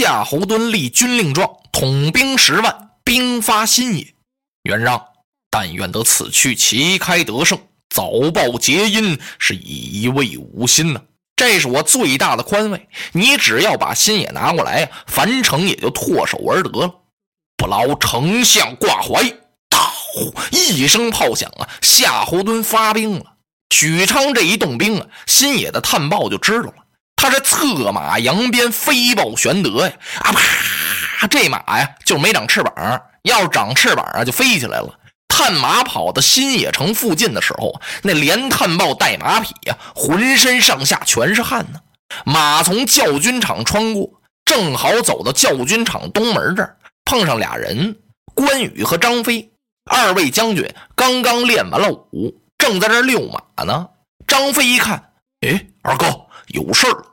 夏侯惇立军令状，统兵十万，兵发新野。元让，但愿得此去旗开得胜，早报捷音，是以慰吾心呐。这是我最大的宽慰。你只要把新野拿过来，樊城也就唾手而得了。不劳丞相挂怀。呼！一声炮响啊，夏侯惇发兵了。许昌这一动兵啊，新野的探报就知道了。他是策马扬鞭飞报玄德呀！啊啪！这马呀，就没长翅膀。要长翅膀啊，就飞起来了。探马跑到新野城附近的时候，那连探报带马匹呀，浑身上下全是汗呢。马从教军场穿过，正好走到教军场东门这儿，碰上俩人，关羽和张飞。二位将军刚刚练完了武，正在这遛马呢。张飞一看，哎，二哥有事儿。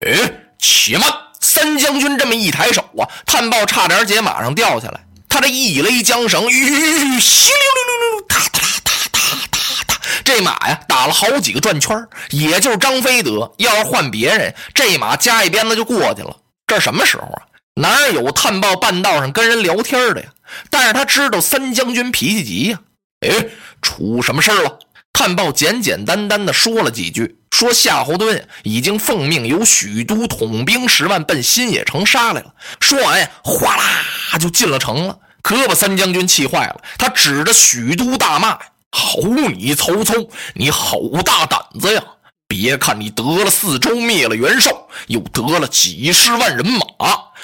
哎，且慢！三将军这么一抬手啊，探报差点解马上掉下来。他这一勒缰绳，吁，稀溜溜溜溜，哒哒哒哒哒哒，这马呀打了好几个转圈也就是张飞得。要是换别人，这马夹一鞭子就过去了。这什么时候啊？哪有探报半道上跟人聊天的呀？但是他知道三将军脾气急呀。哎，出什么事了？探报简简单单的说了几句，说夏侯惇已经奉命由许都统兵十万奔新野城杀来了。说完呀，哗啦就进了城了，可把三将军气坏了。他指着许都大骂：“好你曹操，你好大胆子呀！别看你得了四州，灭了袁绍，又得了几十万人马，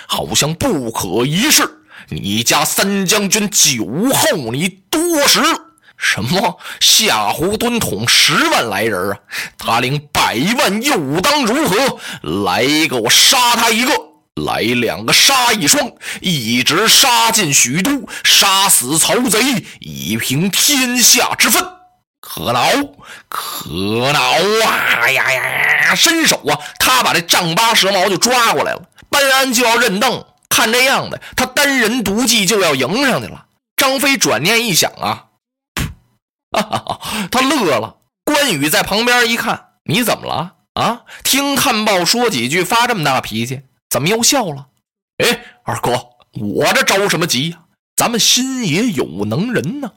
好像不可一世。”你家三将军酒后你多时？什么夏侯惇统十万来人啊？他领百万又当如何？来一个我杀他一个，来两个杀一双，一直杀进许都，杀死曹贼，以平天下之分。可恼，可恼啊！呀呀，伸手啊，他把这丈八蛇矛就抓过来了，班安就要认凳。看这样的，他单人独骑就要迎上去了。张飞转念一想啊，他乐了。关羽在旁边一看，你怎么了啊？听探报说几句，发这么大脾气，怎么又笑了？哎，二哥，我这着什么急呀？咱们新野有能人呢，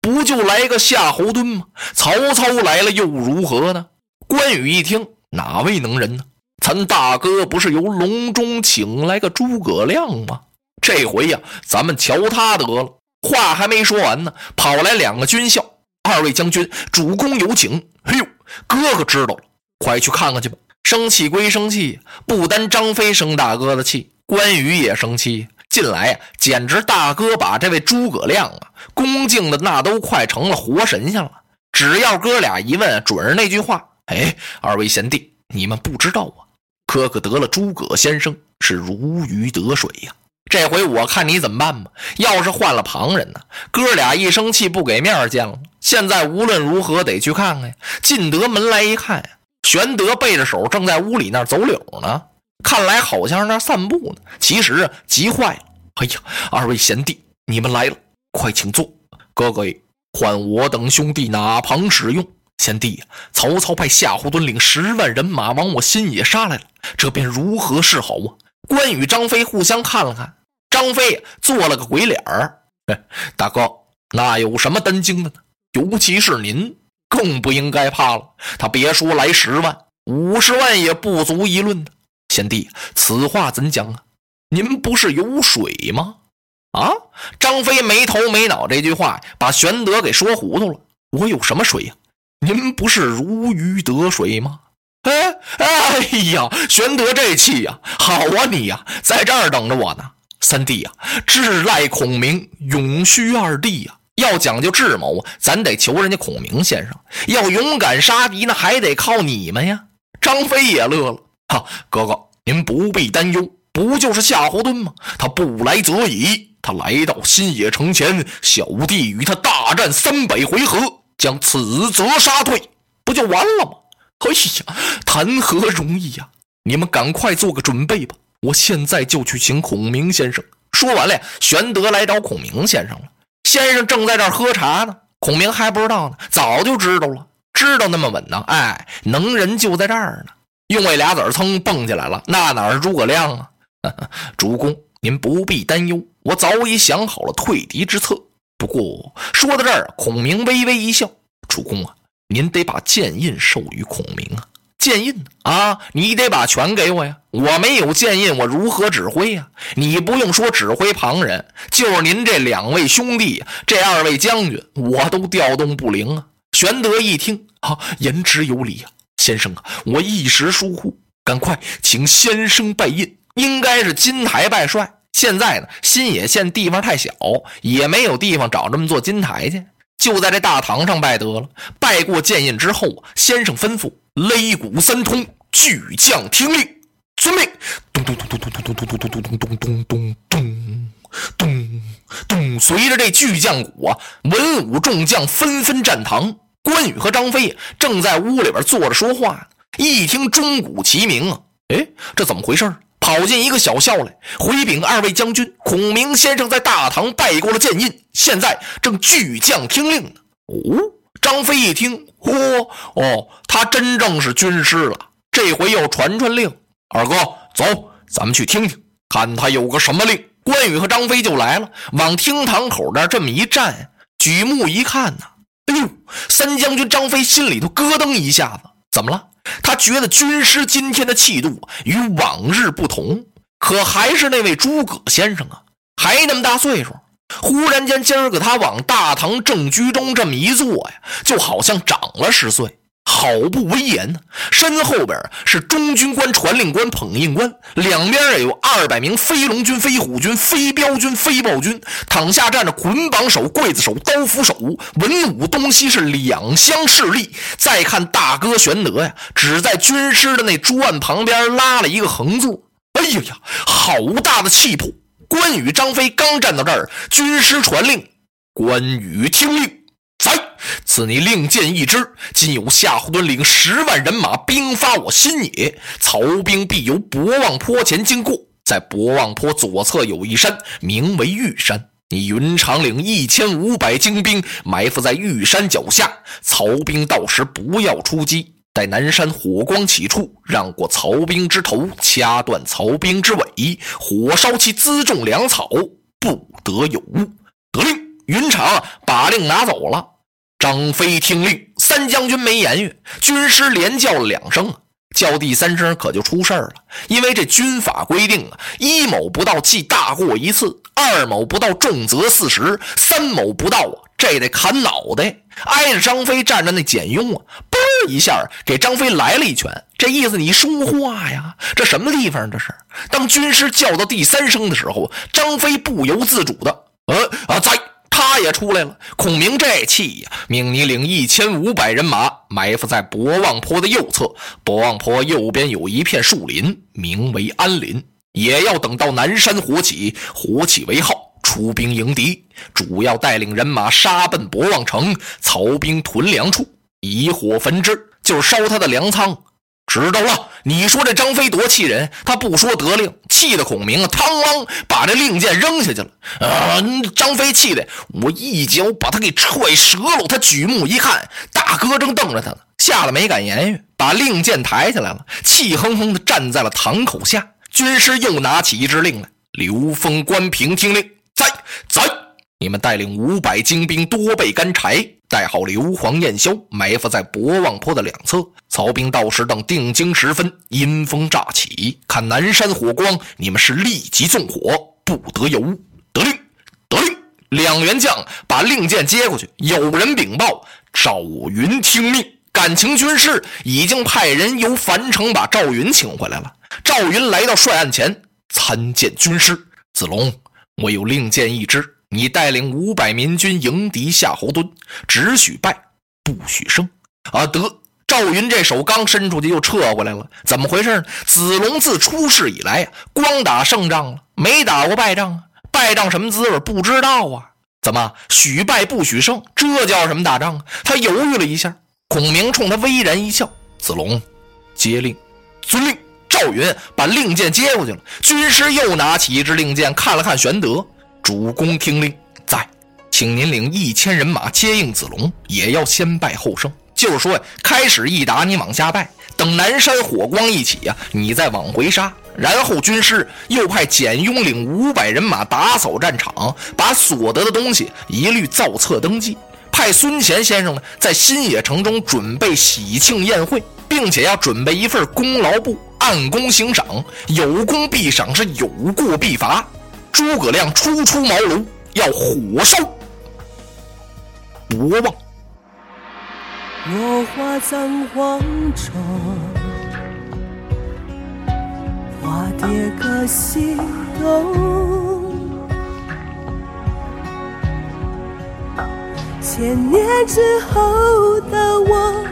不就来个夏侯惇吗？曹操来了又如何呢？关羽一听，哪位能人呢？咱大哥不是由隆中请来个诸葛亮吗？这回呀，咱们瞧他得了。话还没说完呢，跑来两个军校。二位将军，主公有请。哎呦，哥哥知道了，快去看看去吧。生气归生气，不单张飞生大哥的气，关羽也生气。近来呀，简直大哥把这位诸葛亮啊恭敬的那都快成了活神仙了。只要哥俩一问，准是那句话。哎，二位贤弟，你们不知道啊。哥哥得了诸葛先生是如鱼得水呀，这回我看你怎么办吧。要是换了旁人呢，哥俩一生气不给面见了。现在无论如何得去看看呀。进得门来一看，玄德背着手正在屋里那走柳呢，看来好像是那散步呢。其实，急坏了。哎呀，二位贤弟，你们来了，快请坐。哥哥，换我等兄弟哪旁使用？贤弟，曹操派夏侯惇领十万人马往我新野杀来了，这便如何是好啊？关羽、张飞互相看了看，张飞做了个鬼脸儿。大哥，那有什么担惊的呢？尤其是您，更不应该怕了。他别说来十万，五十万也不足一论呢。贤弟，此话怎讲啊？您不是有水吗？啊！张飞没头没脑这句话把玄德给说糊涂了。我有什么水呀？您不是如鱼得水吗？哎哎呀，玄德这气呀，好啊你呀，在这儿等着我呢。三弟呀，智赖孔明，永需二弟呀。要讲究智谋，咱得求人家孔明先生；要勇敢杀敌，那还得靠你们呀。张飞也乐了，哈，哥哥您不必担忧，不就是夏侯惇吗？他不来则已，他来到新野城前，小弟与他大战三百回合。将此则杀退，不就完了吗？哎呀，谈何容易呀！你们赶快做个准备吧，我现在就去请孔明先生。说完了，玄德来找孔明先生了。先生正在这儿喝茶呢，孔明还不知道呢，早就知道了，知道那么稳当。哎，能人就在这儿呢。用位俩子儿噌蹦起来了，那哪是诸葛亮啊？主公，您不必担忧，我早已想好了退敌之策。不过说到这儿，孔明微微一笑：“主公啊，您得把剑印授予孔明啊。剑印啊，你得把权给我呀！我没有剑印，我如何指挥呀？你不用说指挥旁人，就是您这两位兄弟，这二位将军，我都调动不灵啊。”玄德一听，啊，言之有理啊，先生啊，我一时疏忽，赶快请先生拜印。应该是金台拜帅。现在呢，新野县地方太小，也没有地方找这么座金台去，就在这大堂上拜得了。拜过剑印之后，先生吩咐擂鼓三通，巨将听令，遵命。咚咚咚咚咚咚咚咚咚咚咚咚咚咚咚咚咚咚，随着这巨将鼓啊，文武众将纷纷站堂。关羽和张飞正在屋里边坐着说话呢，一听钟鼓齐鸣啊，哎，这怎么回事？跑进一个小校来，回禀二位将军，孔明先生在大堂拜过了剑印，现在正巨将听令呢。哦，张飞一听，嚯，哦，他真正是军师了，这回要传传令。二哥，走，咱们去听听，看他有个什么令。关羽和张飞就来了，往厅堂口那这么一站，举目一看呢，哎呦，三将军张飞心里头咯噔一下子，怎么了？他觉得军师今天的气度与往日不同，可还是那位诸葛先生啊，还那么大岁数。忽然间，今儿个他往大堂正居中这么一坐呀，就好像长了十岁。好不威严呢！身后边是中军官、传令官、捧印官，两边也有二百名飞龙军、飞虎军、飞镖军、飞豹军，躺下站着捆绑手、刽子手、刀斧手，文武东西是两相势力。再看大哥玄德呀，只在军师的那桌案旁边拉了一个横座。哎呀呀，好大的气魄！关羽、张飞刚站到这儿，军师传令，关羽听令。在，赐你令箭一支。今有夏侯惇领十万人马兵发我新野，曹兵必由博望坡前经过。在博望坡左侧有一山，名为玉山。你云长领一千五百精兵埋伏在玉山脚下，曹兵到时不要出击，在南山火光起处，让过曹兵之头，掐断曹兵之尾，火烧其辎重粮草，不得有误。得令。云长把令拿走了，张飞听令，三将军没言语，军师连叫了两声，叫第三声可就出事了，因为这军法规定啊，一某不到记大过一次，二某不到重则四十，三某不到啊，这得砍脑袋。挨着张飞站着那简雍啊，嘣一下给张飞来了一拳，这意思你说话呀，这什么地方这是？当军师叫到第三声的时候，张飞不由自主的，呃啊在。他也出来了，孔明这气呀，命你领一千五百人马埋伏在博望坡的右侧。博望坡右边有一片树林，名为安林，也要等到南山火起，火起为号，出兵迎敌。主要带领人马杀奔博望城，曹兵屯粮处，以火焚之，就是烧他的粮仓。知道了，你说这张飞多气人，他不说得令，气得孔明啊，嘡啷把这令箭扔下去了。啊，张飞气的，我一脚把他给踹折了。他举目一看，大哥正瞪着他呢，吓得没敢言语，把令箭抬起来了，气哼哼的站在了堂口下。军师又拿起一支令来，刘封、关平听令，在在，你们带领五百精兵，多备干柴。带好硫磺焰硝，埋伏在博望坡的两侧。曹兵到时等定睛时分，阴风乍起，看南山火光，你们是立即纵火，不得有误。得令，得令。两员将把令箭接过去。有人禀报：赵云听命。感情军师已经派人由樊城把赵云请回来了。赵云来到帅案前参见军师。子龙，我有令箭一支。你带领五百民军迎敌夏侯惇，只许败，不许胜。啊，得！赵云这手刚伸出去，又撤回来了。怎么回事呢？子龙自出世以来呀，光打胜仗了，没打过败仗啊。败仗什么滋味？不知道啊。怎么许败不许胜？这叫什么打仗啊？他犹豫了一下。孔明冲他微然一笑：“子龙，接令。”遵令。赵云把令箭接过去了。军师又拿起一支令箭，看了看玄德。主公听令，在，请您领一千人马接应子龙，也要先败后胜。就是说呀，开始一打你往下败，等南山火光一起呀，你再往回杀。然后军师又派简雍领五百人马打扫战场，把所得的东西一律造册登记。派孙乾先生呢，在新野城中准备喜庆宴会，并且要准备一份功劳簿，按功行赏，有功必赏，是有过必罚。诸葛亮初出茅庐，要火烧博望。落花葬黄冢，花蝶各西东。千年之后的我，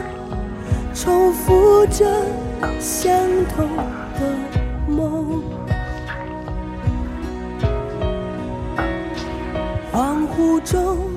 重复着相同的梦。恍惚中。